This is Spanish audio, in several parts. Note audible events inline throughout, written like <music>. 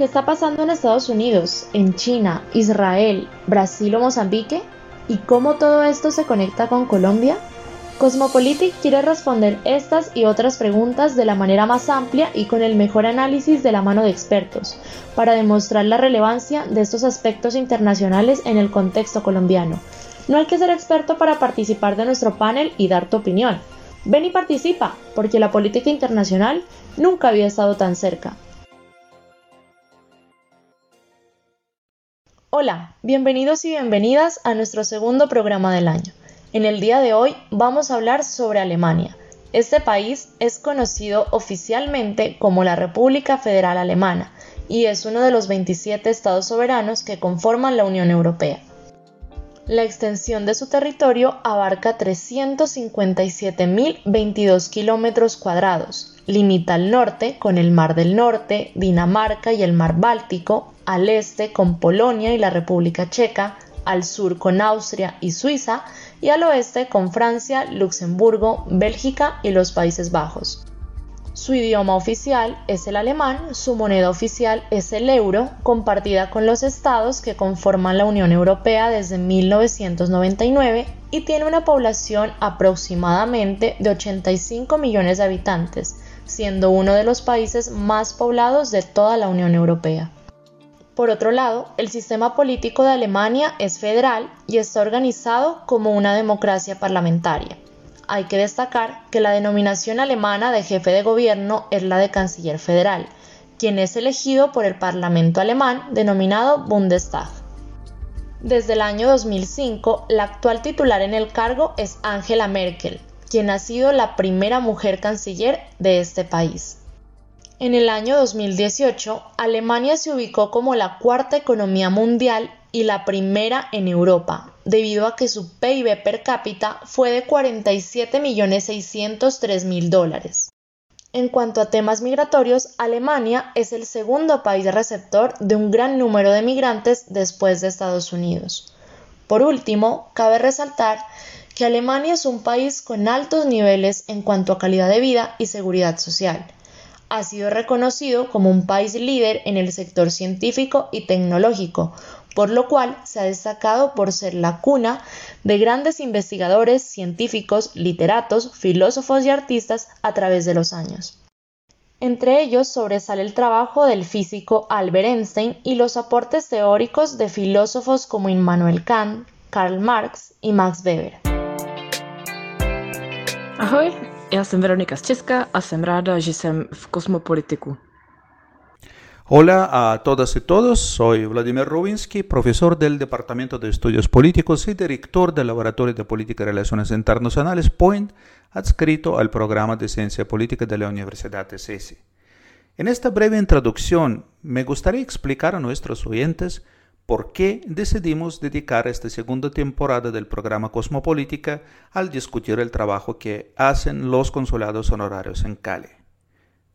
¿Qué está pasando en Estados Unidos, en China, Israel, Brasil o Mozambique? ¿Y cómo todo esto se conecta con Colombia? Cosmopolitic quiere responder estas y otras preguntas de la manera más amplia y con el mejor análisis de la mano de expertos, para demostrar la relevancia de estos aspectos internacionales en el contexto colombiano. No hay que ser experto para participar de nuestro panel y dar tu opinión. Ven y participa, porque la política internacional nunca había estado tan cerca. Hola, bienvenidos y bienvenidas a nuestro segundo programa del año. En el día de hoy vamos a hablar sobre Alemania. Este país es conocido oficialmente como la República Federal Alemana y es uno de los 27 estados soberanos que conforman la Unión Europea. La extensión de su territorio abarca 357.022 kilómetros cuadrados. Limita al norte con el Mar del Norte, Dinamarca y el Mar Báltico, al este con Polonia y la República Checa, al sur con Austria y Suiza y al oeste con Francia, Luxemburgo, Bélgica y los Países Bajos. Su idioma oficial es el alemán, su moneda oficial es el euro, compartida con los estados que conforman la Unión Europea desde 1999 y tiene una población aproximadamente de 85 millones de habitantes, siendo uno de los países más poblados de toda la Unión Europea. Por otro lado, el sistema político de Alemania es federal y está organizado como una democracia parlamentaria. Hay que destacar que la denominación alemana de jefe de gobierno es la de canciller federal, quien es elegido por el Parlamento alemán denominado Bundestag. Desde el año 2005, la actual titular en el cargo es Angela Merkel, quien ha sido la primera mujer canciller de este país. En el año 2018, Alemania se ubicó como la cuarta economía mundial y la primera en Europa, debido a que su PIB per cápita fue de 47.603.000 dólares. En cuanto a temas migratorios, Alemania es el segundo país receptor de un gran número de migrantes después de Estados Unidos. Por último, cabe resaltar que Alemania es un país con altos niveles en cuanto a calidad de vida y seguridad social ha sido reconocido como un país líder en el sector científico y tecnológico, por lo cual se ha destacado por ser la cuna de grandes investigadores, científicos, literatos, filósofos y artistas a través de los años. Entre ellos sobresale el trabajo del físico Albert Einstein y los aportes teóricos de filósofos como Immanuel Kant, Karl Marx y Max Weber. Ahoj, Já jsem Veronika z Česka a jsem ráda, že jsem v Kosmopolitiku. Hola a todas y todos, soy Vladimir Rubinsky, profesor del Departamento de Estudios Políticos y director del Laboratorio de Política y Relaciones Internacionales POINT, adscrito al programa de Ciencia Política de la Universidad de CESI. En esta breve introducción, me gustaría explicar a nuestros oyentes por qué decidimos dedicar esta segunda temporada del programa Cosmopolítica al discutir el trabajo que hacen los consulados honorarios en Cali.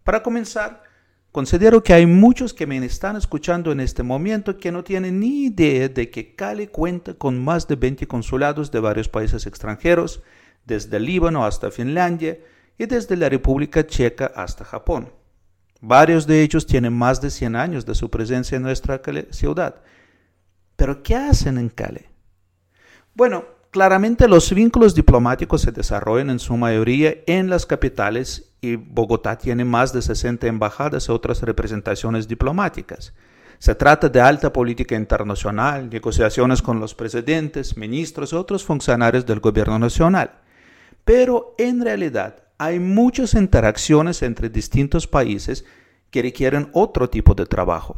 Para comenzar, considero que hay muchos que me están escuchando en este momento que no tienen ni idea de que Cali cuenta con más de 20 consulados de varios países extranjeros, desde Líbano hasta Finlandia y desde la República Checa hasta Japón. Varios de ellos tienen más de 100 años de su presencia en nuestra ciudad pero ¿qué hacen en Cali? Bueno, claramente los vínculos diplomáticos se desarrollan en su mayoría en las capitales y Bogotá tiene más de 60 embajadas y otras representaciones diplomáticas. Se trata de alta política internacional, negociaciones con los presidentes, ministros y otros funcionarios del gobierno nacional. Pero en realidad hay muchas interacciones entre distintos países que requieren otro tipo de trabajo.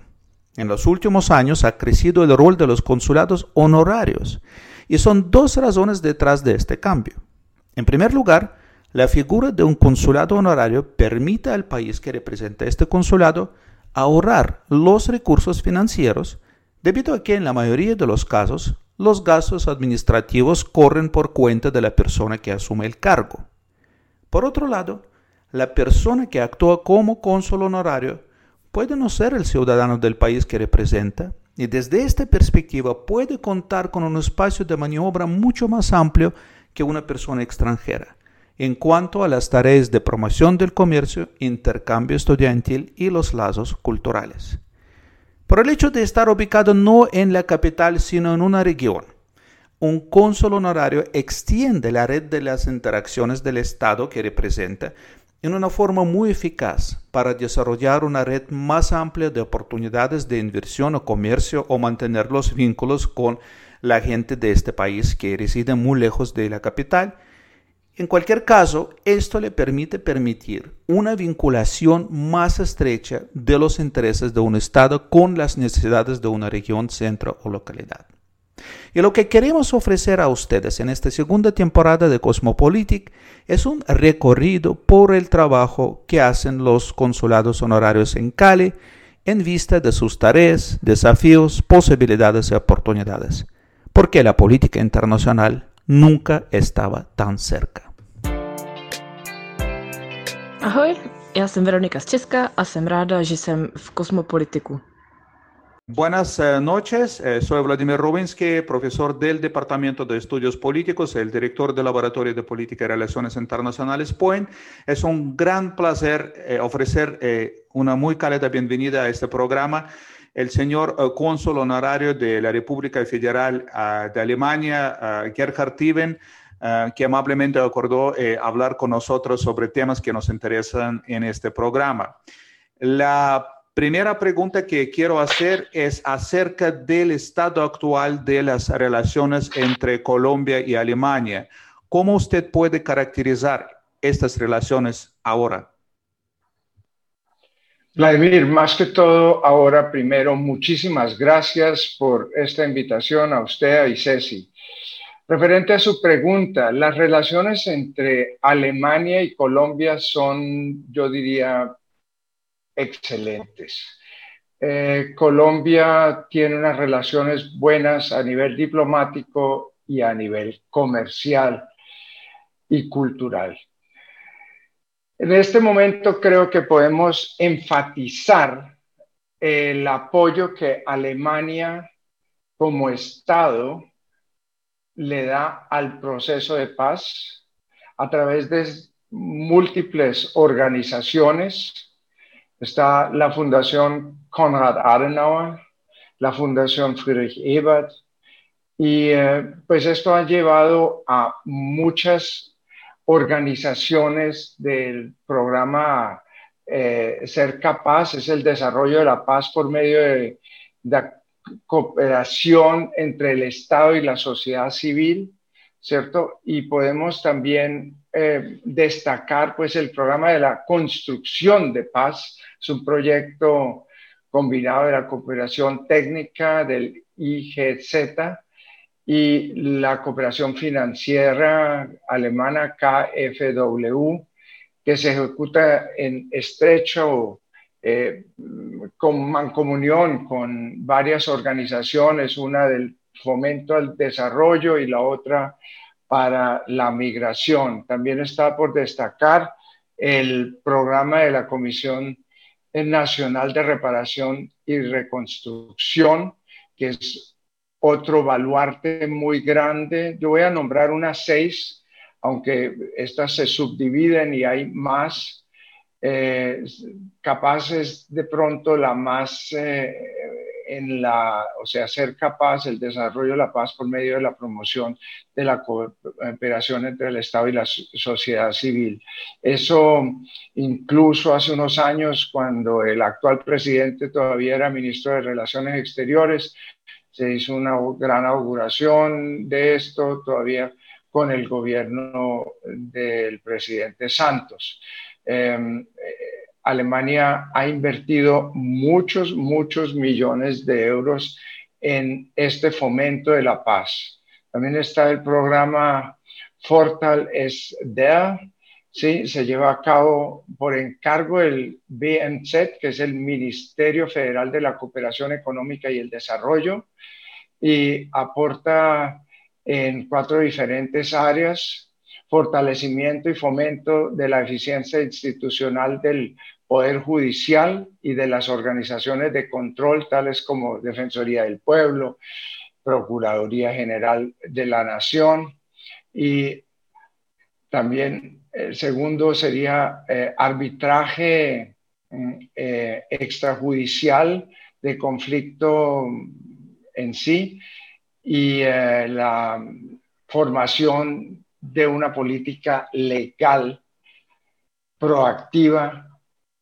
En los últimos años ha crecido el rol de los consulados honorarios y son dos razones detrás de este cambio. En primer lugar, la figura de un consulado honorario permite al país que representa este consulado ahorrar los recursos financieros debido a que en la mayoría de los casos los gastos administrativos corren por cuenta de la persona que asume el cargo. Por otro lado, la persona que actúa como cónsul honorario puede no ser el ciudadano del país que representa y desde esta perspectiva puede contar con un espacio de maniobra mucho más amplio que una persona extranjera en cuanto a las tareas de promoción del comercio, intercambio estudiantil y los lazos culturales. por el hecho de estar ubicado no en la capital, sino en una región. Un cónsul honorario extiende la red de las interacciones del Estado que representa en una forma muy eficaz para desarrollar una red más amplia de oportunidades de inversión o comercio o mantener los vínculos con la gente de este país que reside muy lejos de la capital. En cualquier caso, esto le permite permitir una vinculación más estrecha de los intereses de un Estado con las necesidades de una región, centro o localidad. Y lo que queremos ofrecer a ustedes en esta segunda temporada de Cosmopolitic es un recorrido por el trabajo que hacen los consulados honorarios en Cali en vista de sus tareas, desafíos, posibilidades y oportunidades, porque la política internacional nunca estaba tan cerca. Ahoj, já jsem Veronika z Česka a jsem ráda, že jsem. Buenas eh, noches, eh, soy Vladimir Rubinsky, profesor del Departamento de Estudios Políticos, el director del Laboratorio de Política y Relaciones Internacionales POEN. Es un gran placer eh, ofrecer una muy cálida bienvenida a este programa. El señor cónsul honorario de la República Federal ah, de Alemania, Gerhard Tiven, ah, que amablemente acordó hablar con nosotros sobre temas que nos interesan en este programa. La Primera pregunta que quiero hacer es acerca del estado actual de las relaciones entre Colombia y Alemania. ¿Cómo usted puede caracterizar estas relaciones ahora? Vladimir, más que todo, ahora primero, muchísimas gracias por esta invitación a usted y Ceci. Referente a su pregunta, las relaciones entre Alemania y Colombia son, yo diría, excelentes. Eh, Colombia tiene unas relaciones buenas a nivel diplomático y a nivel comercial y cultural. En este momento creo que podemos enfatizar el apoyo que Alemania como Estado le da al proceso de paz a través de múltiples organizaciones Está la Fundación Konrad Adenauer, la Fundación Friedrich Ebert, y eh, pues esto ha llevado a muchas organizaciones del programa eh, Ser Capaz, es el desarrollo de la paz por medio de, de cooperación entre el Estado y la sociedad civil, ¿cierto? Y podemos también eh, destacar pues el programa de la construcción de paz, es un proyecto combinado de la cooperación técnica del IGZ y la cooperación financiera alemana KfW, que se ejecuta en estrecho eh, con mancomunión con varias organizaciones, una del fomento al desarrollo y la otra para la migración. También está por destacar el programa de la Comisión Nacional de Reparación y Reconstrucción, que es otro baluarte muy grande. Yo voy a nombrar unas seis, aunque estas se subdividen y hay más. Eh, capaces de pronto la más eh, en la, o sea, ser capaz el desarrollo de la paz por medio de la promoción de la cooperación entre el Estado y la sociedad civil. Eso incluso hace unos años, cuando el actual presidente todavía era ministro de Relaciones Exteriores, se hizo una gran auguración de esto todavía con el gobierno del presidente Santos. Em, Alemania ha invertido muchos, muchos millones de euros en este fomento de la paz. También está el programa Fortal es der, se lleva a cabo por encargo del BMZ, que es el Ministerio Federal de la Cooperación Económica y el Desarrollo, y aporta en cuatro diferentes áreas, fortalecimiento y fomento de la eficiencia institucional del Poder Judicial y de las organizaciones de control, tales como Defensoría del Pueblo, Procuraduría General de la Nación. Y también el segundo sería eh, arbitraje mm, eh, extrajudicial de conflicto en sí y eh, la formación de una política legal, proactiva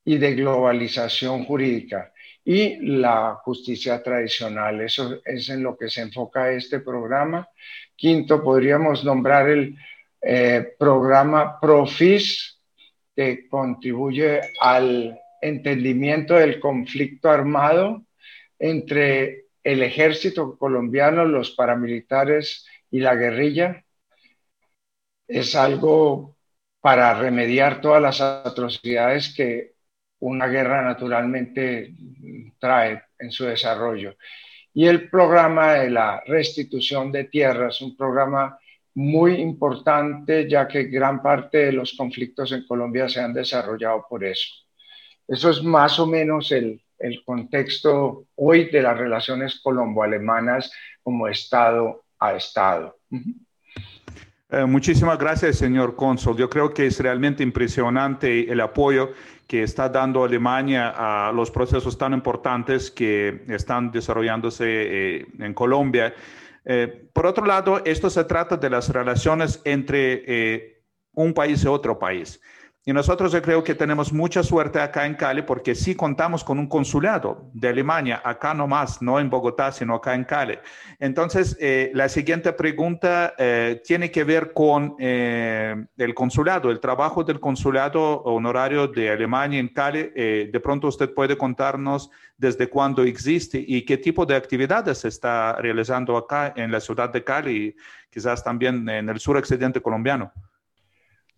y de globalización jurídica y la justicia tradicional. Eso es en lo que se enfoca este programa. Quinto, podríamos nombrar el eh, programa Profis, que contribuye al entendimiento del conflicto armado entre el ejército colombiano, los paramilitares y la guerrilla. Es algo para remediar todas las atrocidades que una guerra naturalmente trae en su desarrollo. Y el programa de la restitución de tierras, un programa muy importante ya que gran parte de los conflictos en Colombia se han desarrollado por eso. Eso es más o menos el, el contexto hoy de las relaciones colombo-alemanas como Estado a Estado. Eh, muchísimas gracias, señor cónsul. Yo creo que es realmente impresionante el apoyo que está dando Alemania a los procesos tan importantes que están desarrollándose eh, en Colombia. Eh, por otro lado, esto se trata de las relaciones entre un país y otro país. Y nosotros yo creo que tenemos mucha suerte acá en Cali porque sí contamos con un consulado de Alemania, acá nomás, no en Bogotá, sino acá en Cali. Entonces, eh, la siguiente pregunta eh, tiene que ver con eh, el consulado, el trabajo del consulado honorario de Alemania en Cali. de pronto usted puede contarnos desde cuándo existe y qué tipo de actividades se está realizando acá en la ciudad de Cali y quizás también en el sur occidente colombiano.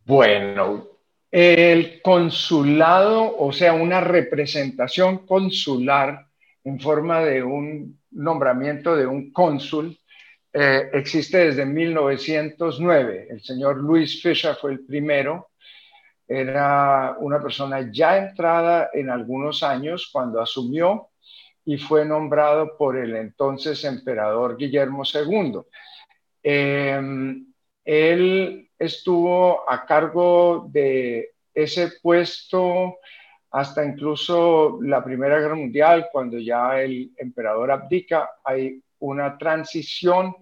Bueno, el consulado, o sea, una representación consular en forma de un nombramiento de un cónsul, eh, existe desde 1909. El señor Luis Fischer fue el primero. Era una persona ya entrada en algunos años cuando asumió y fue nombrado por el entonces emperador Guillermo II. Él estuvo a cargo de ese puesto hasta incluso la Primera Guerra Mundial, cuando ya el emperador abdica, hay una transición,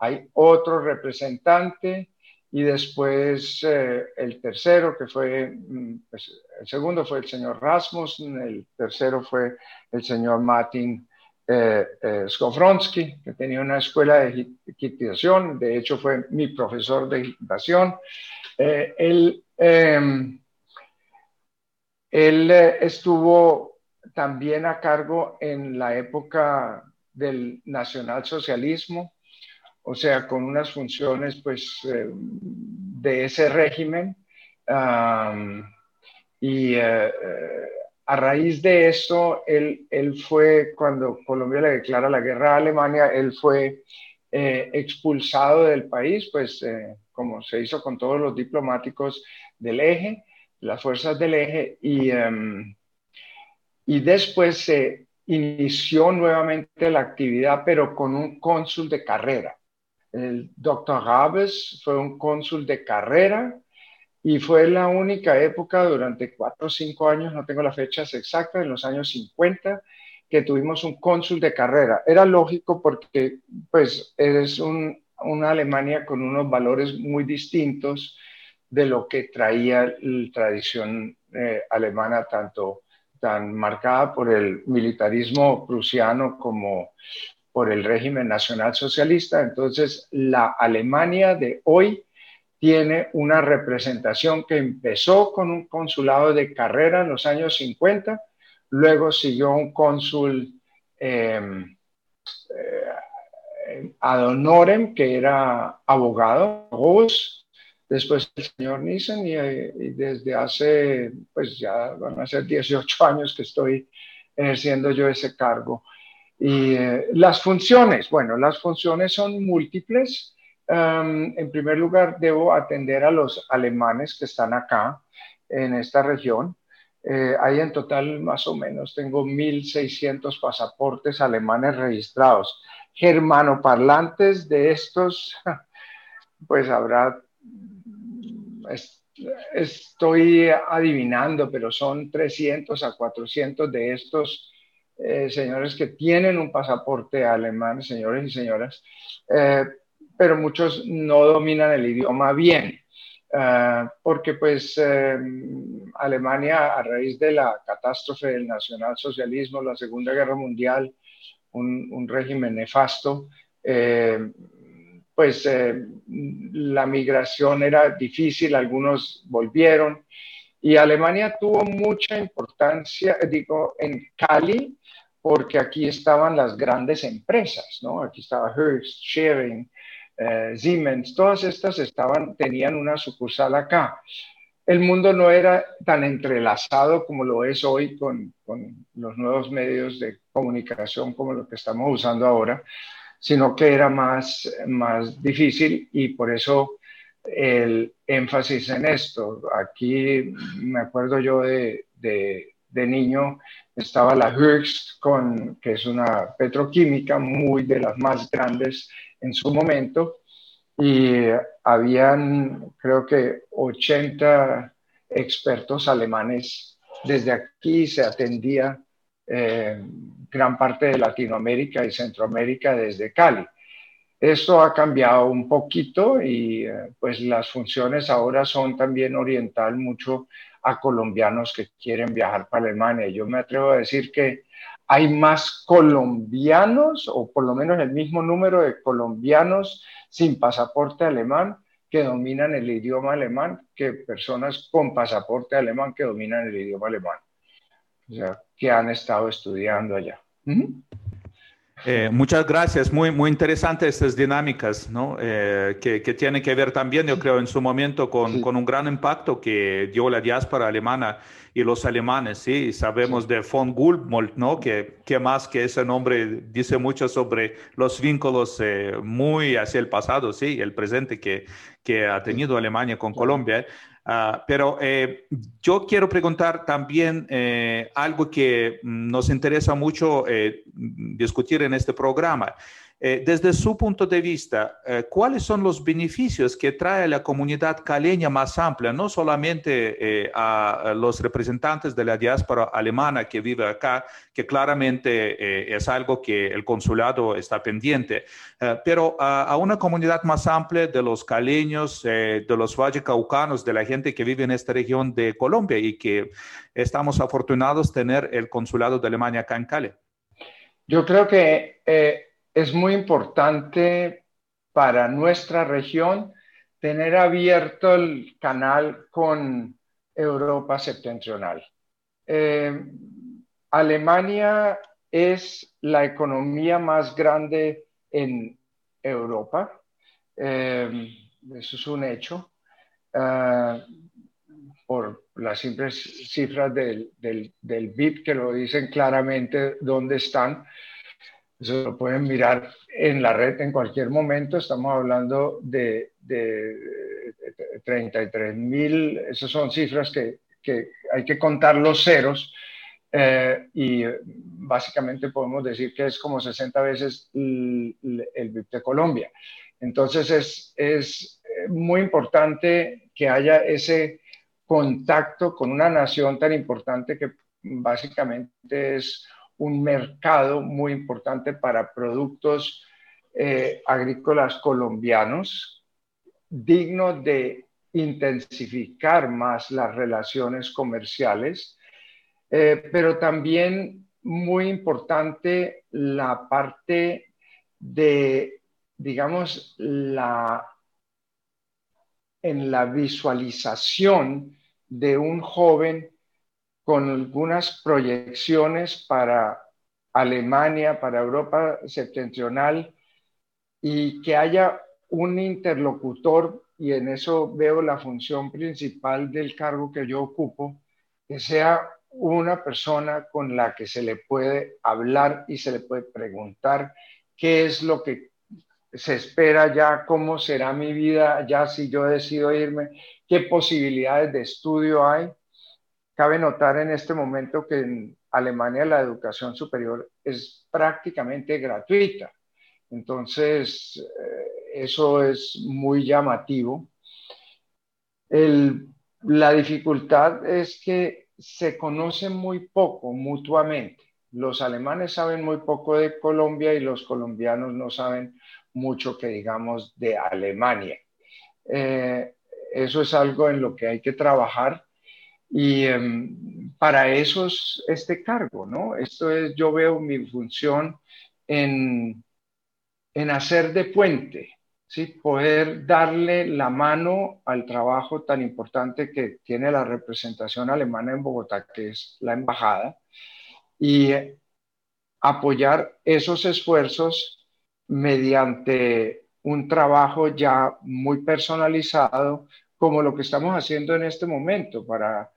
hay otro representante y después eh, el tercero, que fue, mm, pues, el segundo fue el señor Rasmussen, el tercero fue el señor Martin eh, eh, Skowronski, que tenía una escuela de equitación, de hecho fue mi profesor de equitación. Eh, él, em, él estuvo también a cargo en la época del nacionalsocialismo, o sea, con unas funciones pues de ese régimen. y a raíz de eso, él, fue, cuando Colombia le declara la guerra a Alemania, él fue eh, expulsado del país, pues eh, como se hizo con todos los diplomáticos del eje, las fuerzas del eje, y, em, y después se inició nuevamente la actividad, pero con un cónsul de carrera. El doctor Rabes fue un cónsul de carrera y fue la única época durante cuatro o cinco años, no tengo las fechas exactas, en los años 50, que tuvimos un cónsul de carrera. Era lógico porque pues es una Alemania con unos valores muy distintos de lo que traía la tradición eh, alemana, tanto tan marcada por el militarismo prusiano como por el régimen nacional socialista. Entonces, la Alemania de hoy tiene una representación que empezó con un consulado de carrera en los años 50, luego siguió un cónsul em, eh, ad honorem, que era abogado, después el señor Nissen, y, desde hace, pues ya van a ser 18 <laughs> años que estoy ejerciendo yo ese cargo. Y eh, las funciones, bueno, las funciones son múltiples en primer lugar, debo atender a los alemanes que están acá, en esta región. Eh, hay en total más o menos, tengo 1.600 pasaportes alemanes registrados. Germanoparlantes de estos, <laughs> pues habrá, estoy adivinando, pero son 300 a 400 de estos eh, señores que tienen un pasaporte alemán, señores y señoras, eh, pero muchos no dominan el idioma bien. porque pues Alemania a raíz de la catástrofe del nacionalsocialismo, la Segunda Guerra Mundial, un, un régimen nefasto, pues la migración era difícil, algunos volvieron, y Alemania tuvo mucha importancia, digo, en Cali, porque aquí estaban las grandes empresas, ¿no? Aquí estaba Hearst, Schering, eh, Siemens, todas estas estaban, tenían una sucursal acá. El mundo no era tan entrelazado como lo es hoy con, con los nuevos medios de comunicación como lo que estamos usando ahora, sino que era más, más difícil y por eso el énfasis en esto. Aquí me acuerdo yo de, de, niño, estaba la Hearst, con, que es una petroquímica muy de las más grandes en su momento, y habían creo que 80 expertos alemanes. Desde aquí se atendía eh, gran parte de Latinoamérica y Centroamérica desde Cali. Esto ha cambiado un poquito y eh, pues las funciones ahora son también oriental mucho a colombianos que quieren viajar para Alemania. Yo me atrevo a decir que hay más colombianos o por lo menos el mismo número de colombianos sin pasaporte alemán que dominan el idioma alemán que personas con pasaporte alemán que dominan el idioma alemán. O sea, que han estado estudiando allá. Eh, muchas gracias, muy, muy interesantes estas dinámicas, ¿no? Eh, que, que, tienen que ver también, yo creo, en su momento con, con, un gran impacto que dio la diáspora alemana y los alemanes, ¿sí? Sabemos de von Gulmold, ¿no? Que, que, más que ese nombre dice mucho sobre los vínculos eh, muy hacia el pasado, ¿sí? El presente que, que ha tenido Alemania con Colombia. Ah, pero eh, yo quiero preguntar también eh, algo que nos interesa mucho eh, discutir en este programa. Eh, desde su punto de vista, eh, ¿cuáles son los beneficios que trae la comunidad caleña más amplia, no solamente eh, a, los representantes de la diáspora alemana que vive acá, que claramente es algo que el consulado está pendiente, pero a, una comunidad más amplia de los caleños, de los vallecaucanos, de la gente que vive en esta región de Colombia y que estamos afortunados tener el consulado de Alemania acá en Cali? Yo creo que es muy importante para nuestra región tener abierto el canal con Europa septentrional. Eh, Alemania es la economía más grande en Europa. Eh, eso es un hecho. Eh, por las simples cifras del, del, del BIP que lo dicen claramente dónde están. Eso lo pueden mirar en la red en cualquier momento. Estamos hablando de, de 33 mil, esas son cifras que, que, hay que contar los ceros. Eh, y básicamente podemos decir que es como 60 veces el, el BIP de Colombia. Entonces es, es muy importante que haya ese contacto con una nación tan importante que básicamente es un mercado muy importante para productos eh, agrícolas colombianos, digno de intensificar más las relaciones comerciales, eh, pero también muy importante la parte de, digamos, la, en la visualización de un joven con algunas proyecciones para Alemania, para Europa septentrional, y que haya un interlocutor, y en eso veo la función principal del cargo que yo ocupo, que sea una persona con la que se le puede hablar y se le puede preguntar qué es lo que se espera ya, cómo será mi vida ya si yo decido irme, qué posibilidades de estudio hay Cabe notar en este momento que en Alemania la educación superior es prácticamente gratuita. Entonces, eh, eso es muy llamativo. la dificultad es que se conocen muy poco mutuamente. Los alemanes saben muy poco de Colombia y los colombianos no saben mucho que digamos de Alemania. Eh, eso es algo en lo que hay que trabajar y em, para eso es este cargo, ¿no? Esto es, yo veo mi función en, en hacer de puente, ¿sí? Poder darle la mano al trabajo tan importante que tiene la representación alemana en Bogotá, que es la embajada, y apoyar esos esfuerzos mediante un trabajo ya muy personalizado, como lo que estamos haciendo en este momento, para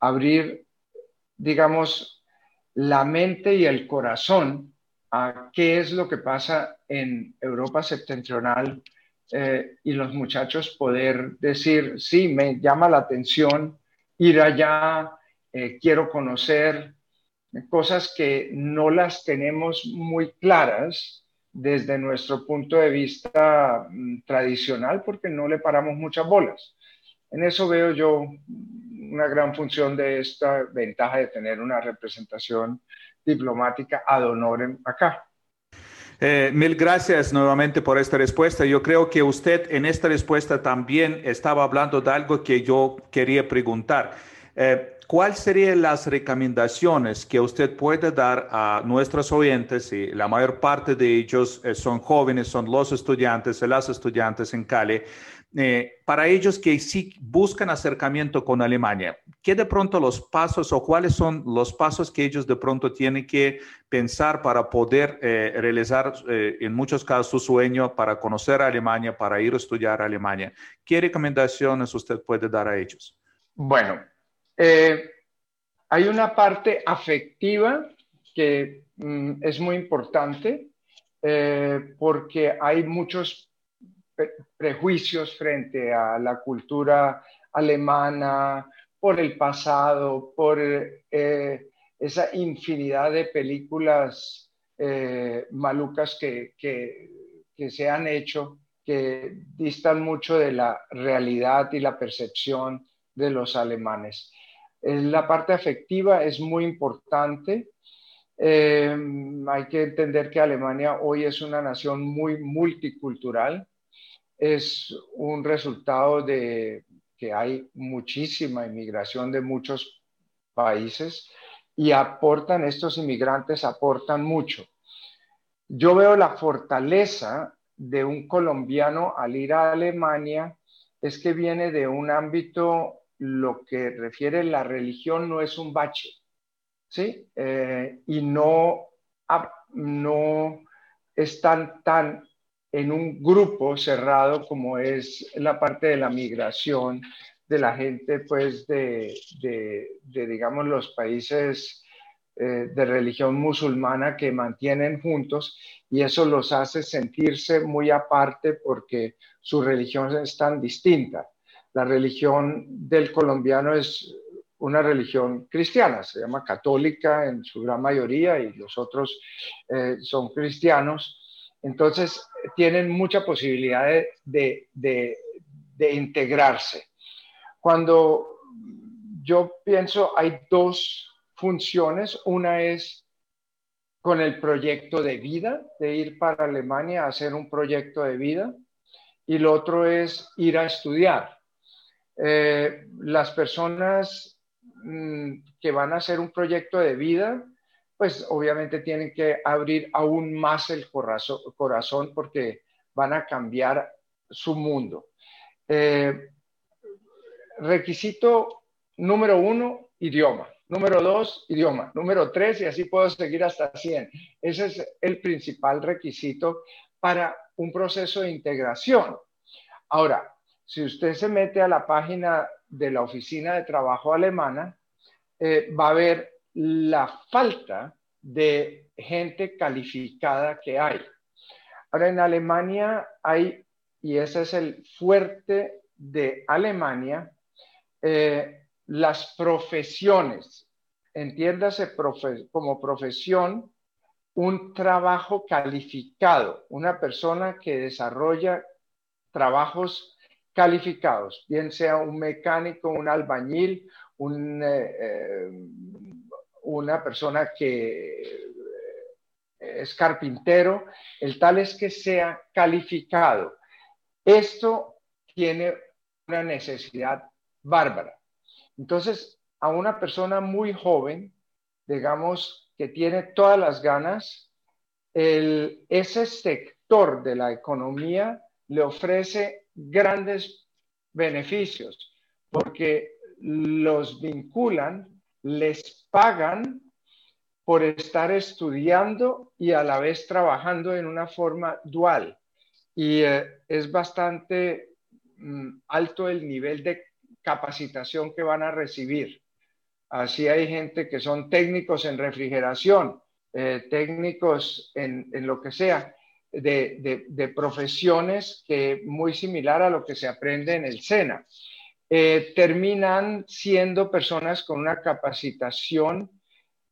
abrir, digamos, la mente y el corazón a qué es lo que pasa en Europa septentrional eh, y los muchachos poder decir, sí, me llama la atención ir allá, eh, quiero conocer cosas que no las tenemos muy claras desde nuestro punto de vista mm, tradicional porque no le paramos muchas bolas. En eso veo yo una gran función de esta ventaja de tener una representación diplomática ad honorem acá. Eh, mil gracias nuevamente por esta respuesta. Yo creo que usted en esta respuesta también estaba hablando de algo que yo quería preguntar. Eh, ¿Cuáles serían las recomendaciones que usted puede dar a nuestros oyentes? Y la mayor parte de ellos eh, son jóvenes, son los estudiantes, las estudiantes en Cali. Eh, para ellos que sí buscan acercamiento con Alemania, ¿qué de pronto los pasos o cuáles son los pasos que ellos de pronto tienen que pensar para poder eh, realizar eh, en muchos casos su sueño para conocer a Alemania, para ir a estudiar a Alemania? ¿Qué recomendaciones usted puede dar a ellos? Bueno, hay una parte afectiva que mm, es muy importante porque hay muchos prejuicios frente a la cultura alemana, por el pasado, por eh, esa infinidad de películas eh, malucas que, que, se han hecho, que distan mucho de la realidad y la percepción de los alemanes. Eh, la parte afectiva es muy importante. hay que entender que Alemania hoy es una nación muy multicultural es un resultado de que hay muchísima inmigración de muchos países y aportan, estos inmigrantes aportan mucho. Yo veo la fortaleza de un colombiano al ir a Alemania es que viene de un ámbito, lo que refiere la religión no es un bache, ¿sí? Eh, y no, no están tan en un grupo cerrado como es la parte de la migración de la gente, pues de, digamos, los países eh, de religión musulmana que mantienen juntos y eso los hace sentirse muy aparte porque su religión es tan distinta. La religión del colombiano es una religión cristiana, se llama católica en su gran mayoría y los otros eh, son cristianos entonces, tienen mucha posibilidad de, integrarse. Cuando yo pienso, hay dos funciones. Una es con el proyecto de vida, de ir para Alemania a hacer un proyecto de vida. Y lo otro es ir a estudiar. Eh, las personas mm, que van a hacer un proyecto de vida pues obviamente tienen que abrir aún más el corazón, porque van a cambiar su mundo. Eh, requisito número uno, idioma. Número dos, idioma. Número tres, y así puedo seguir hasta 100. Ese es el principal requisito para un proceso de integración. Ahora, si usted se mete a la página de la Oficina de Trabajo Alemana, eh, va a ver la falta de gente calificada que hay. Ahora, en Alemania hay, y ese es el fuerte de Alemania, eh, las profesiones. Entiéndase como profesión un trabajo calificado, una persona que desarrolla trabajos calificados, bien sea un mecánico, un albañil, un, eh, eh, una persona que es carpintero, el tal es que sea calificado. Esto tiene una necesidad bárbara. Entonces, a una persona muy joven, digamos, que tiene todas las ganas, ese sector de la economía le ofrece grandes beneficios porque los vinculan, les pagan por estar estudiando y a la vez trabajando en una forma dual. Y eh, es bastante mm, alto el nivel de capacitación que van a recibir. Así hay gente que son técnicos en refrigeración, eh, técnicos en, lo que sea, de, profesiones que muy similar a lo que se aprende en el SENA. Eh, terminan siendo personas con una capacitación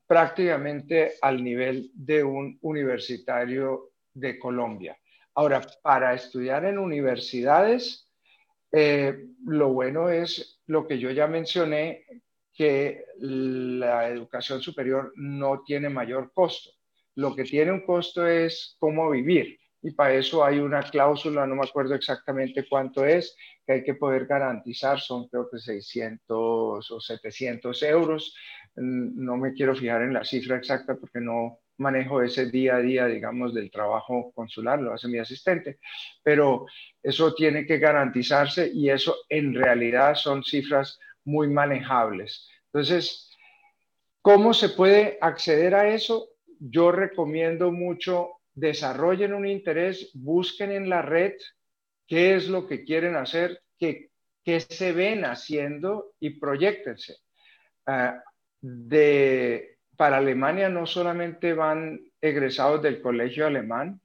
prácticamente al nivel de un universitario de Colombia. Ahora, para estudiar en universidades, eh, lo bueno es lo que yo ya mencioné, que la educación superior no tiene mayor costo. Lo que tiene un costo es cómo vivir. Y para eso hay una cláusula, no me acuerdo exactamente cuánto es, que hay que poder garantizar, son creo que 600 o 700 euros no me quiero fijar en la cifra exacta porque no manejo ese día a día, digamos, del trabajo consular, lo hace mi asistente, pero eso tiene que garantizarse y eso en realidad son cifras muy manejables. Entonces, ¿cómo se puede acceder a eso? Yo recomiendo mucho, desarrollen un interés, busquen en la red qué es lo que quieren hacer, qué, qué se ven haciendo y proyectense. Ah, de, para Alemania no solamente van egresados del colegio alemán,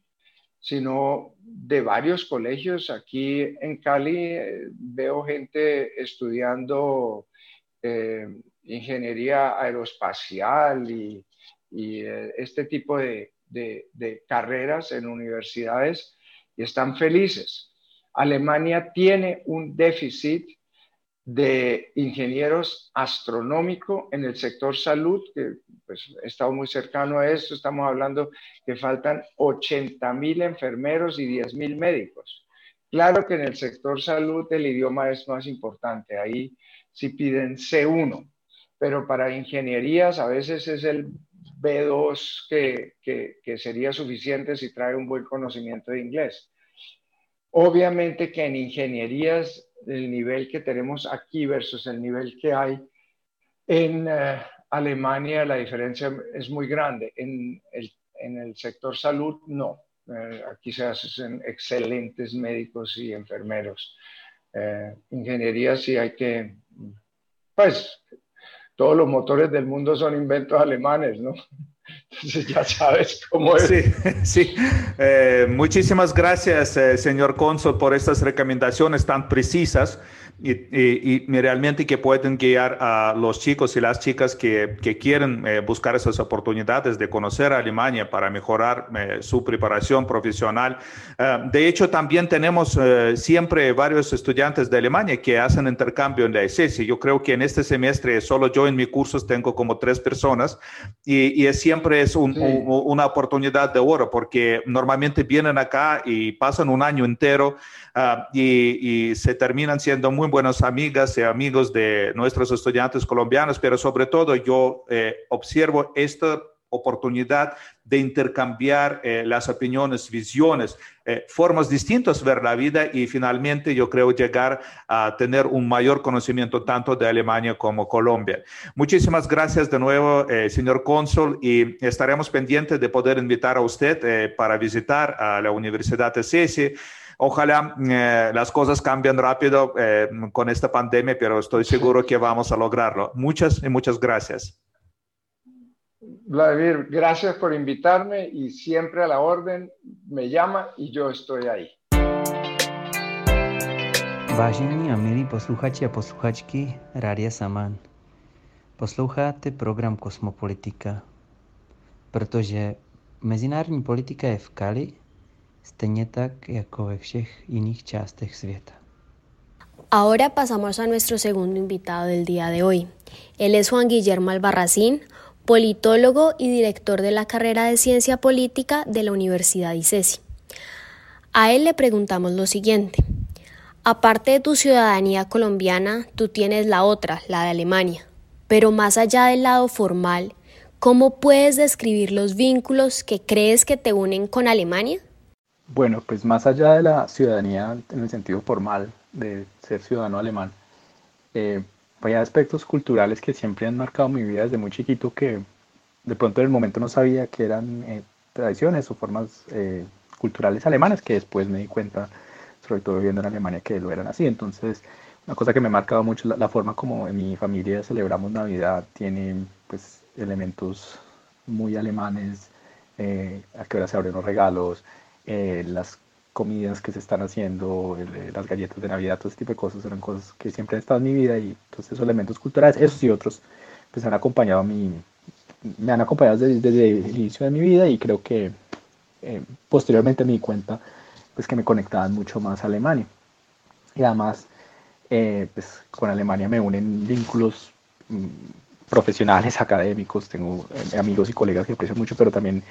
sino de varios colegios. Aquí en Cali eh, veo gente estudiando eh, ingeniería aeroespacial y, eh, este tipo de, carreras en universidades y están felices. Alemania tiene un déficit de ingenieros astronómico en el sector salud, que pues, he estado muy cercano a esto, estamos hablando que faltan 80 mil enfermeros y 10 mil médicos. Claro que en el sector salud el idioma es más importante, ahí sí piden C1, pero para ingenierías a veces es el B2 que, que, que sería suficiente si trae un buen conocimiento de inglés. Obviamente que en ingenierías el nivel que tenemos aquí versus el nivel que hay en eh, Alemania, la diferencia es muy grande. En el, en el sector salud, no. Eh, aquí se hacen excelentes médicos y enfermeros. Eh, ingeniería sí hay que, pues, todos los motores del mundo son inventos alemanes, ¿no? <laughs> Ya sabes cómo es. <laughs> Sí. Eh, muchísimas gracias, eh, señor Consul, por estas recomendaciones tan precisas y, realmente que pueden guiar a los chicos y las chicas que, quieren eh, buscar esas oportunidades de conocer a Alemania para mejorar su preparación profesional. De hecho, también tenemos siempre varios estudiantes de Alemania que hacen intercambio en la ESESI. Yo creo que en este semestre solo yo en mis cursos tengo como tres personas y, y siempre es una oportunidad de oro porque normalmente vienen acá y pasan un año entero Ah, y, se terminan siendo muy buenas amigas y amigos de nuestros estudiantes colombianos, pero sobre todo yo eh, observo esta oportunidad de intercambiar eh, las opiniones, visiones, eh, formas distintas de ver la vida y finalmente yo creo llegar a tener un mayor conocimiento tanto de Alemania como Colombia. Muchísimas gracias de nuevo, señor cónsul, y estaremos pendientes de poder invitar a usted para visitar a la Universidad de Cesi Ojalá eh, las cosas cambien rápido eh, con esta pandemia, pero estoy seguro que vamos a lograrlo. Muchas y muchas gracias. Vladimir, gracias por invitarme y siempre a la orden me llama y yo estoy ahí. Vážení a milí posluchači a posluchačky Rádia Saman, posloucháte program Kosmopolitika, protože mezinárodní politika je v Kali stejně tak jako ve všech jiných částech světa. Ahora pasamos a nuestro segundo invitado del día de hoy. Él es Juan Guillermo Albarracín, politólogo y director de la carrera de Ciencia Política de la Universidad ICESI. A él le preguntamos lo siguiente. Aparte de tu ciudadanía colombiana, tú tienes la otra, la de Alemania. Pero más allá del lado formal, ¿cómo puedes describir los vínculos que crees que te unen con Alemania? Bueno, pues más allá de la ciudadanía en el sentido formal de ser ciudadano alemán, eh, hay aspectos culturales que siempre han marcado mi vida desde muy chiquito que de pronto en el momento no sabía que eran eh, tradiciones o formas eh, culturales alemanas que después me di cuenta, sobre todo viviendo en Alemania, que lo eran así. Entonces, una cosa que me ha marcado mucho la, la forma como en mi familia celebramos Navidad tiene pues elementos muy alemanes, eh, a qué hora se abren los regalos, las comidas que se están haciendo, eh, las galletas de Navidad, todo ese tipo de cosas, eran cosas que siempre han estado en mi vida y entonces esos elementos culturales, esos y otros, pues han acompañado a mi, me han acompañado desde, el inicio de mi vida y creo que eh, posteriormente me di cuenta pues que me conectaban mucho más a Alemania. Y además, eh, pues con Alemania me unen vínculos mm, profesionales, <laughs> académicos, tengo amigos y colegas que aprecio mucho, pero también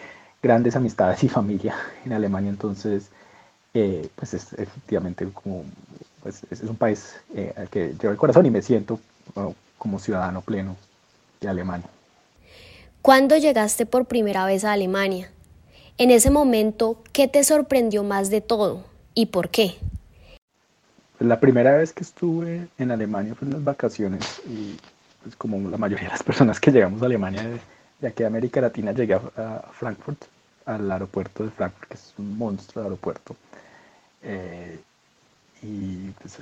grandes amistades y familia en Alemania, entonces eh, pues es efectivamente como, pues es, un país eh, al que llevo el corazón y me siento como ciudadano pleno de Alemania. ¿Cuándo llegaste por primera vez a Alemania? En ese momento, ¿qué te sorprendió más de todo y por qué? Pues la primera vez que estuve en Alemania fue en las vacaciones y pues como la mayoría de las personas que llegamos a Alemania de, aquí de América Latina llegué a Frankfurt, al aeropuerto de Frankfurt, que es un monstruo de aeropuerto. Eh, y pues,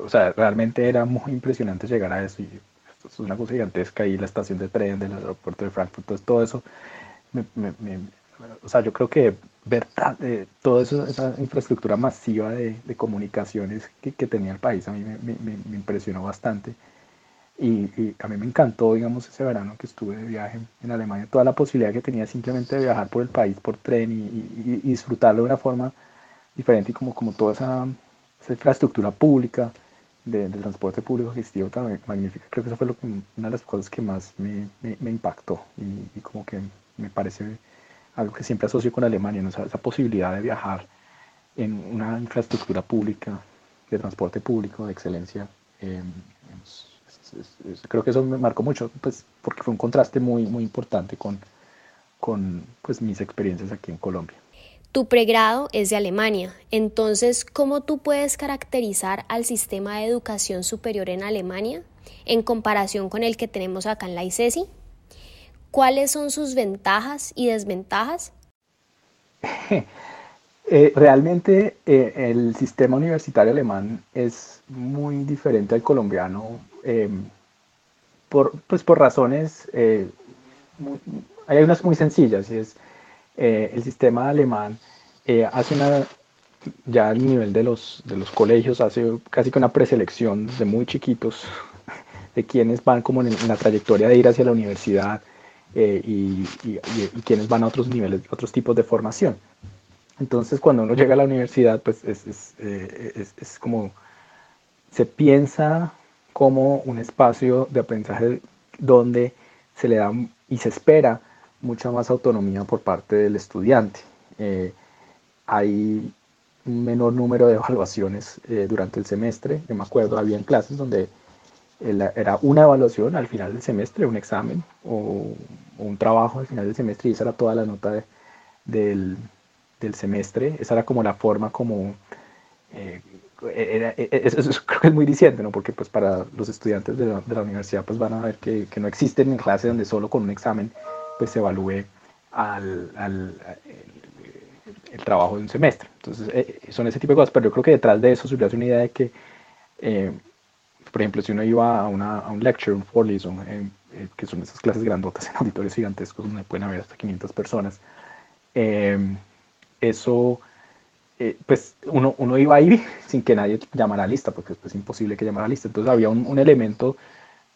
o sea, realmente era muy impresionante llegar a eso. Y es una cosa gigantesca y la estación de tren del aeropuerto de Frankfurt, todo eso. o sea, yo creo que ver eh, toda esa infraestructura masiva de, comunicaciones que, tenía el país a mí me, impresionó bastante. Y, a mí me encantó, digamos, ese verano que estuve de viaje en Alemania, toda la posibilidad que tenía simplemente de viajar por el país por tren y, disfrutarlo de una forma diferente y como, como toda esa, infraestructura pública de, transporte público existió tan magnífica. Creo que eso fue una de las cosas que más me, impactó y, como que me parece algo que siempre asocio con Alemania, esa, posibilidad de viajar en una infraestructura pública, de transporte público, de excelencia. Eh, creo que eso me marcó mucho, pues, porque fue un contraste muy, muy importante con, con pues, mis experiencias aquí en Colombia. Tu pregrado es de Alemania, entonces, ¿cómo tú puedes caracterizar al sistema de educación superior en Alemania en comparación con el que tenemos acá en la ICESI? ¿Cuáles son sus ventajas y desventajas? <laughs> Eh, realmente eh, el sistema universitario alemán es muy diferente al colombiano em, por, pues por razones, eh, hay unas muy sencillas y es eh, el sistema alemán eh, hace una, ya al nivel de los, de los colegios, hace casi que una preselección de muy chiquitos <laughs> de quienes van como en, la trayectoria de ir hacia la universidad eh, y, quienes van a otros niveles, otros tipos de formación. Entonces, cuando uno llega a la universidad, pues es, es, es como se piensa como un espacio de aprendizaje donde se le da y se espera mucha más autonomía por parte del estudiante. Eh, hay un menor número de evaluaciones eh, durante el semestre. Yo me acuerdo, había clases donde era una evaluación al final del semestre, un examen o, un trabajo al final del semestre y esa era toda la nota del, del, semestre. Esa era como la forma como... Eh, eso, <laughs> creo que es muy diciente, ¿no? Porque pues para los estudiantes de la, de la universidad pues van a ver que, que, no existen en clases donde solo con un examen pues se evalúe al, el, trabajo de un semestre. Entonces, eh, son ese tipo de cosas, pero yo creo que detrás de eso se hace una idea de que, eh, por ejemplo, si uno iba a, una, a un lecture, un Vorlesung, eh, que son esas clases grandotas en auditorios gigantescos donde pueden haber hasta 500 personas, eso, pues uno, uno iba ahí <laughs> sin que nadie llamara a lista, porque es imposible que llamara a lista. Entonces había un, elemento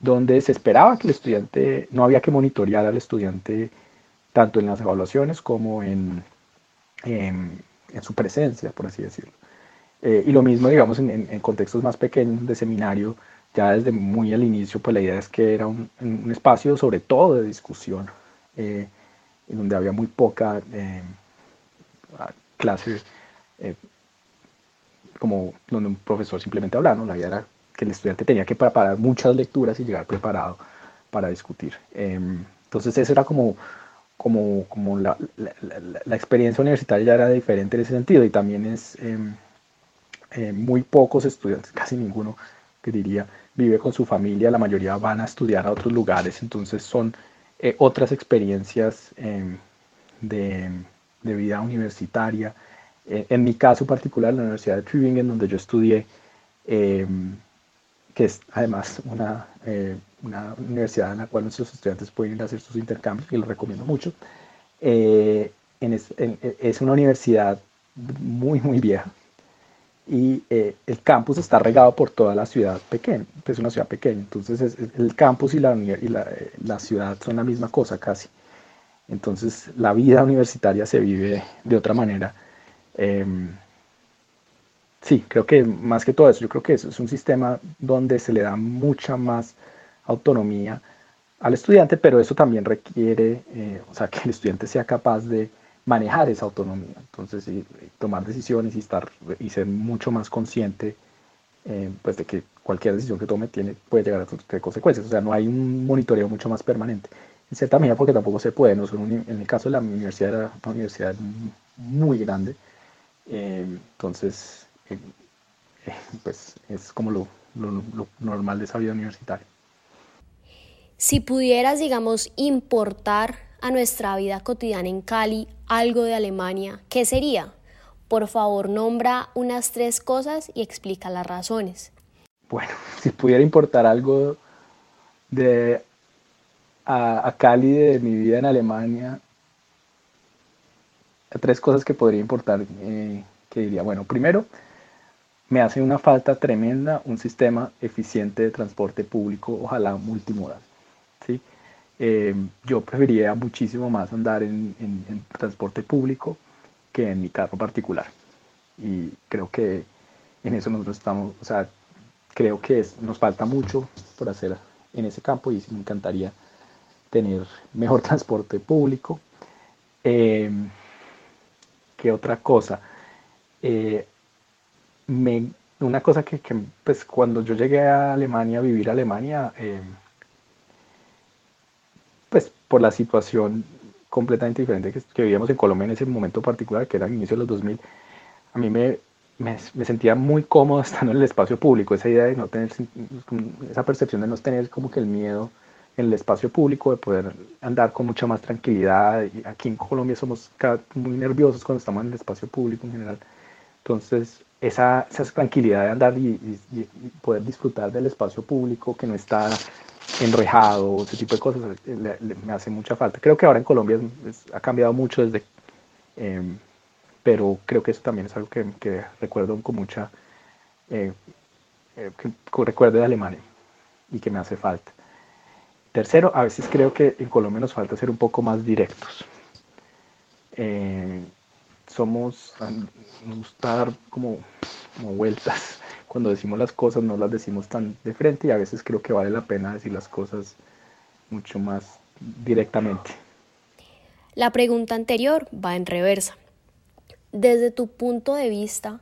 donde se esperaba que el estudiante, no había que monitorear al estudiante tanto en las evaluaciones como en, en, su presencia, por así decirlo. Eh, y lo mismo, digamos, en, contextos más pequeños de seminario, ya desde muy al inicio, pues la idea es que era un, espacio sobre todo de discusión, en donde había muy poca clase como donde un profesor simplemente hablaba, ¿no? La idea era que el estudiante tenía que preparar muchas lecturas y llegar preparado para discutir. Em, entonces, esa era como, como, como la, la, experiencia universitaria ya era diferente en ese sentido y también es em, eh, muy pocos estudiantes, <laughs> casi ninguno que diría, vive con su familia, la mayoría van a estudiar a otros lugares, entonces son eh, otras experiencias em, de, de vida universitaria, eh, en mi caso particular, la Universidad de Tübingen, donde yo estudié, em, que es además una, eh, una, universidad en la cual nuestros estudiantes pueden ir a hacer sus intercambios, y lo recomiendo mucho. Eh, es, una universidad muy, muy vieja y el campus está regado por toda la ciudad pequeña, es una ciudad pequeña, entonces el campus y, la, y la, la ciudad son la misma cosa casi. Entonces la vida universitaria se vive de otra manera Em, sí, creo que más que todo eso, yo creo que eso es un sistema donde se le da mucha más autonomía al estudiante, pero eso también requiere, eh, o sea, que el estudiante sea capaz de manejar esa autonomía, entonces tomar decisiones y estar y ser mucho más consciente, eh, pues de que cualquier decisión que tome tiene puede llegar a tener consecuencias, o sea, no hay un monitoreo mucho más permanente, en cierta medida porque tampoco se puede, no en el caso de la universidad era una universidad muy grande, eh, entonces, eh, eh, pues es como lo, normal de esa vida universitaria. Si pudieras, digamos, importar a nuestra vida cotidiana en Cali algo de Alemania, ¿qué sería? Por favor, nombra unas tres cosas y explica las razones. Bueno, <laughs> si pudiera importar algo de a, Cali de mi vida en Alemania, tres cosas que podría importar, eh, que diría, bueno, primero, me hace una falta tremenda un sistema eficiente de transporte público, ojalá multimodal. ¿sí? Eh, yo preferiría muchísimo más andar en, transporte público que en mi carro particular. Y creo que en eso nosotros estamos, o sea, creo que nos falta mucho por hacer en ese campo y me encantaría tener mejor <laughs> transporte público. Eh, ¿Qué otra cosa? Eh, una cosa que, pues, cuando yo llegué a Alemania, a vivir a Alemania, eh, pues por la situación completamente diferente que, vivíamos en Colombia en ese momento particular, que era el inicio de los 2000, a mí me, me, sentía muy cómodo <laughs> estando en el espacio público, esa idea de no tener, esa percepción de no tener como que el miedo en el espacio público, de poder andar con mucha más tranquilidad. Aquí en Colombia somos muy nerviosos cuando estamos en el espacio público en general. Entonces, esa, esa tranquilidad de andar y, poder disfrutar del espacio público que no está enrejado, ese tipo de cosas, me hace mucha falta. Creo que ahora en Colombia ha cambiado mucho desde... Em, pero creo que eso también es algo que, que recuerdo con mucha... Eh, eh, que recuerdo de Alemania y que me hace falta. Tercero, a veces creo que en Colombia nos falta ser un poco más directos. Eh, somos, nos gusta dar como, vueltas. Cuando decimos las cosas no las decimos tan de frente y a veces creo que vale la pena decir las cosas mucho más directamente. La pregunta anterior va en reversa. Desde tu punto de vista,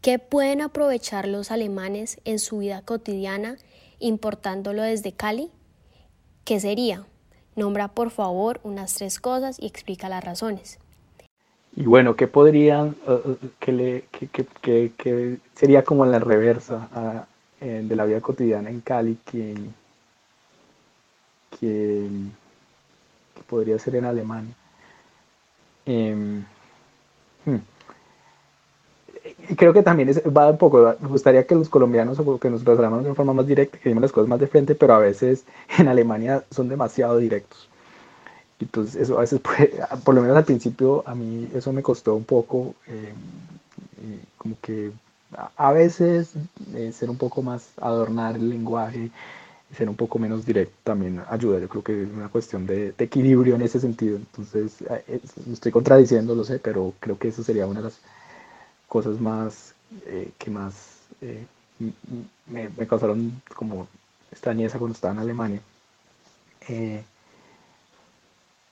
¿qué pueden aprovechar los alemanes en su vida cotidiana importándolo desde Cali? ¿Qué sería? Nombra por favor unas tres cosas y explica las razones. Y bueno, ¿qué podrían, uh, que, sería como la reversa ah, de la vida cotidiana en Cali que, que, podría ser en Alemania? Em, hmm creo que también va un poco, me gustaría que los colombianos o que nos razonamos de forma más directa, que digamos las cosas más de frente, pero a veces <laughs> en Alemania son demasiado directos. Entonces eso a veces <laughs> por lo menos al principio a mí eso me costó un poco, eh, como que a veces eh, ser un poco más, adornar el lenguaje, ser un poco menos directo también ayuda. Yo creo que es una cuestión de, equilibrio en ese sentido. Entonces, eh, estoy contradiciendo, lo sé, pero creo que eso sería una de las cosas más eh, que más eh, me, causaron como extrañeza cuando estaba en Alemania. Eh,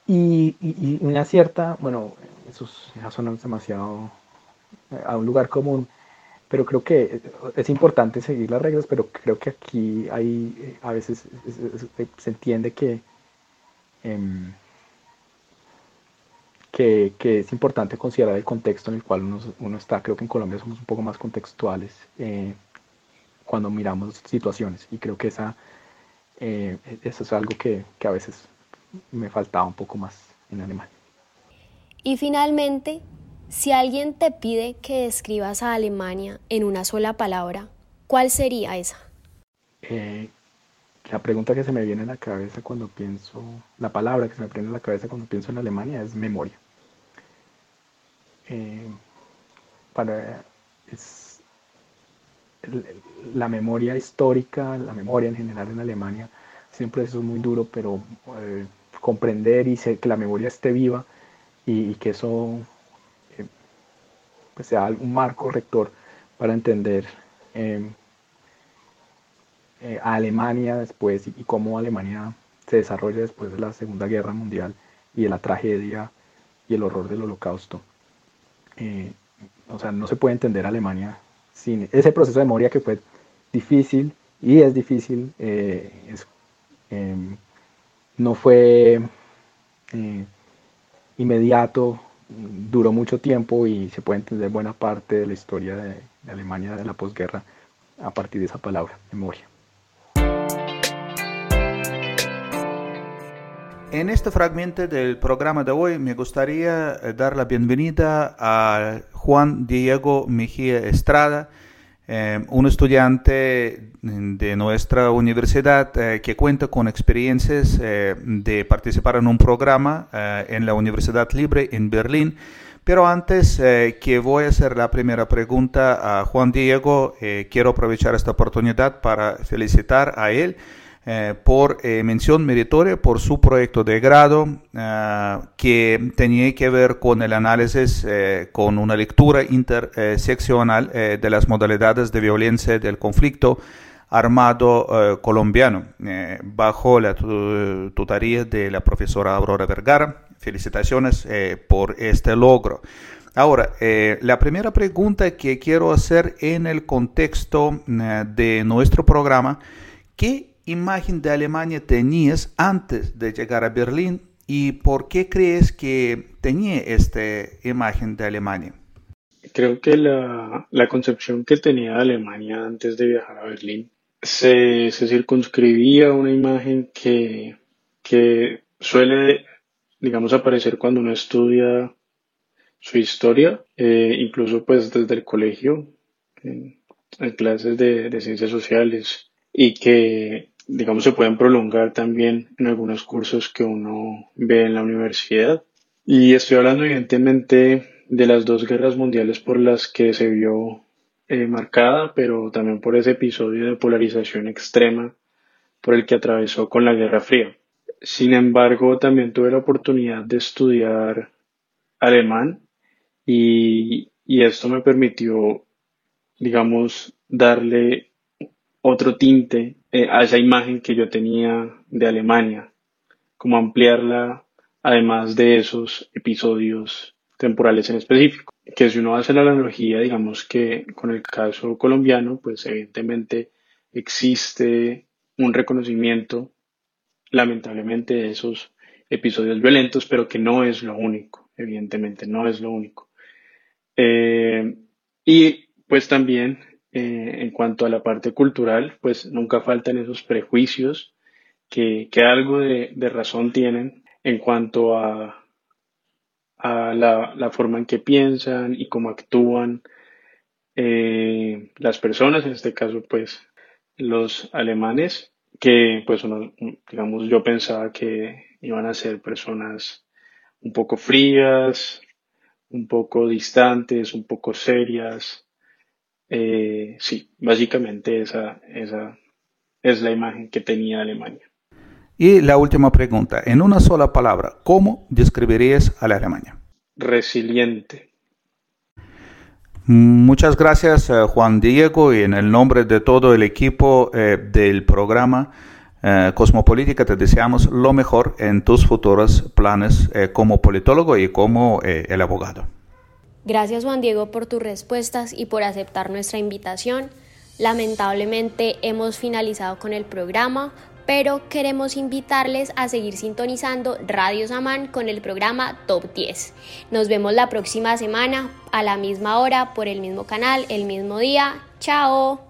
y, una cierta, bueno, eso suena demasiado a un lugar común, pero creo que es importante seguir las reglas, pero creo que aquí hay, a veces se entiende que, em, que, es importante considerar el contexto en el cual uno, está. Creo que en Colombia somos un poco más contextuales eh, cuando miramos situaciones y creo que esa, eh, eso es algo que, que a veces me faltaba un poco más en alemán. Y finalmente, si alguien te pide que describas a Alemania en una sola palabra, ¿cuál sería esa? Eh, la pregunta que se me viene a la cabeza cuando pienso, la palabra que se me prende a la cabeza cuando pienso en Alemania es memoria. Eh, para, la memoria histórica, la memoria en general en Alemania, siempre es muy duro, pero eh, comprender y que la memoria esté viva y que eso sea un marco rector para entender eh, a Alemania después y, cómo Alemania se desarrolla después de la Segunda Guerra Mundial y de la tragedia y el horror del holocausto. Eh, o sea, no se puede entender Alemania sin ese proceso de memoria que fue difícil y es difícil. Eh, em, no fue inmediato, duró mucho tiempo y se puede entender buena parte de la historia de, Alemania de la posguerra a partir de esa palabra, memoria. En este fragmento del programa de hoy me gustaría eh, dar la bienvenida a Juan Diego Mejía Estrada, eh, un estudiante de nuestra universidad eh, que cuenta con experiencias eh, de participar en un programa en la Universidad Libre en Berlín. Pero antes que voy a hacer la primera pregunta a Juan Diego, quiero aprovechar esta oportunidad para felicitar a él eh, por eh, mención meritoria por su proyecto de grado eh, que tenía que ver con el análisis, con una lectura interseccional de las modalidades de violencia del conflicto armado colombiano, bajo la tutoría de la profesora Aurora Vergara. Felicitaciones por este logro. Ahora, la primera pregunta que quiero hacer en el contexto de nuestro programa, ¿qué imagen de Alemania tenías antes de llegar a Berlín y por qué crees que tenía esta imagen de Alemania? Creo que la, concepción que tenía de Alemania antes de viajar a Berlín se, circunscribía a una imagen que, que suele, digamos, aparecer cuando uno estudia su historia, eh, incluso pues desde el colegio, en, clases de, de, ciencias sociales, y que digamos, se pueden prolongar también en algunos cursos que uno ve en la universidad. Y estoy hablando evidentemente de las dos guerras mundiales por las que se vio eh, marcada, pero también por ese episodio de polarización extrema por el que atravesó con la Guerra Fría. Sin embargo, también tuve la oportunidad de estudiar alemán y, y esto me permitió, digamos, darle otro tinte eh, a esa imagen que yo tenía de Alemania, como ampliarla además de esos episodios temporales en específico. Que si uno hace la analogía, digamos que con el caso colombiano, pues evidentemente existe un reconocimiento, lamentablemente, de esos episodios violentos, pero que no es lo único, evidentemente, no es lo único. Eh, y pues también eh, en cuanto a la parte cultural, pues nunca faltan esos prejuicios que, que algo de, razón tienen en cuanto a, a la, la, forma en que piensan y cómo actúan eh, las personas, en este caso pues los alemanes, que pues digamos yo pensaba que iban a ser personas un poco frías, un poco distantes, un poco serias, eh, sí, básicamente esa, esa es la imagen que tenía Alemania. Y la última pregunta, en una sola palabra, ¿cómo describirías a la Alemania? Resiliente. Muchas gracias Juan Diego y en el nombre de todo el equipo del programa Cosmopolítica te deseamos lo mejor en tus futuros planes como politólogo y como el abogado. Gracias Juan Diego por tus respuestas y por aceptar nuestra invitación. Lamentablemente hemos finalizado con el programa, pero queremos invitarles a seguir sintonizando Radio Samán con el programa Top 10. Nos vemos la próxima semana a la misma hora por el mismo canal, el mismo día. Chao.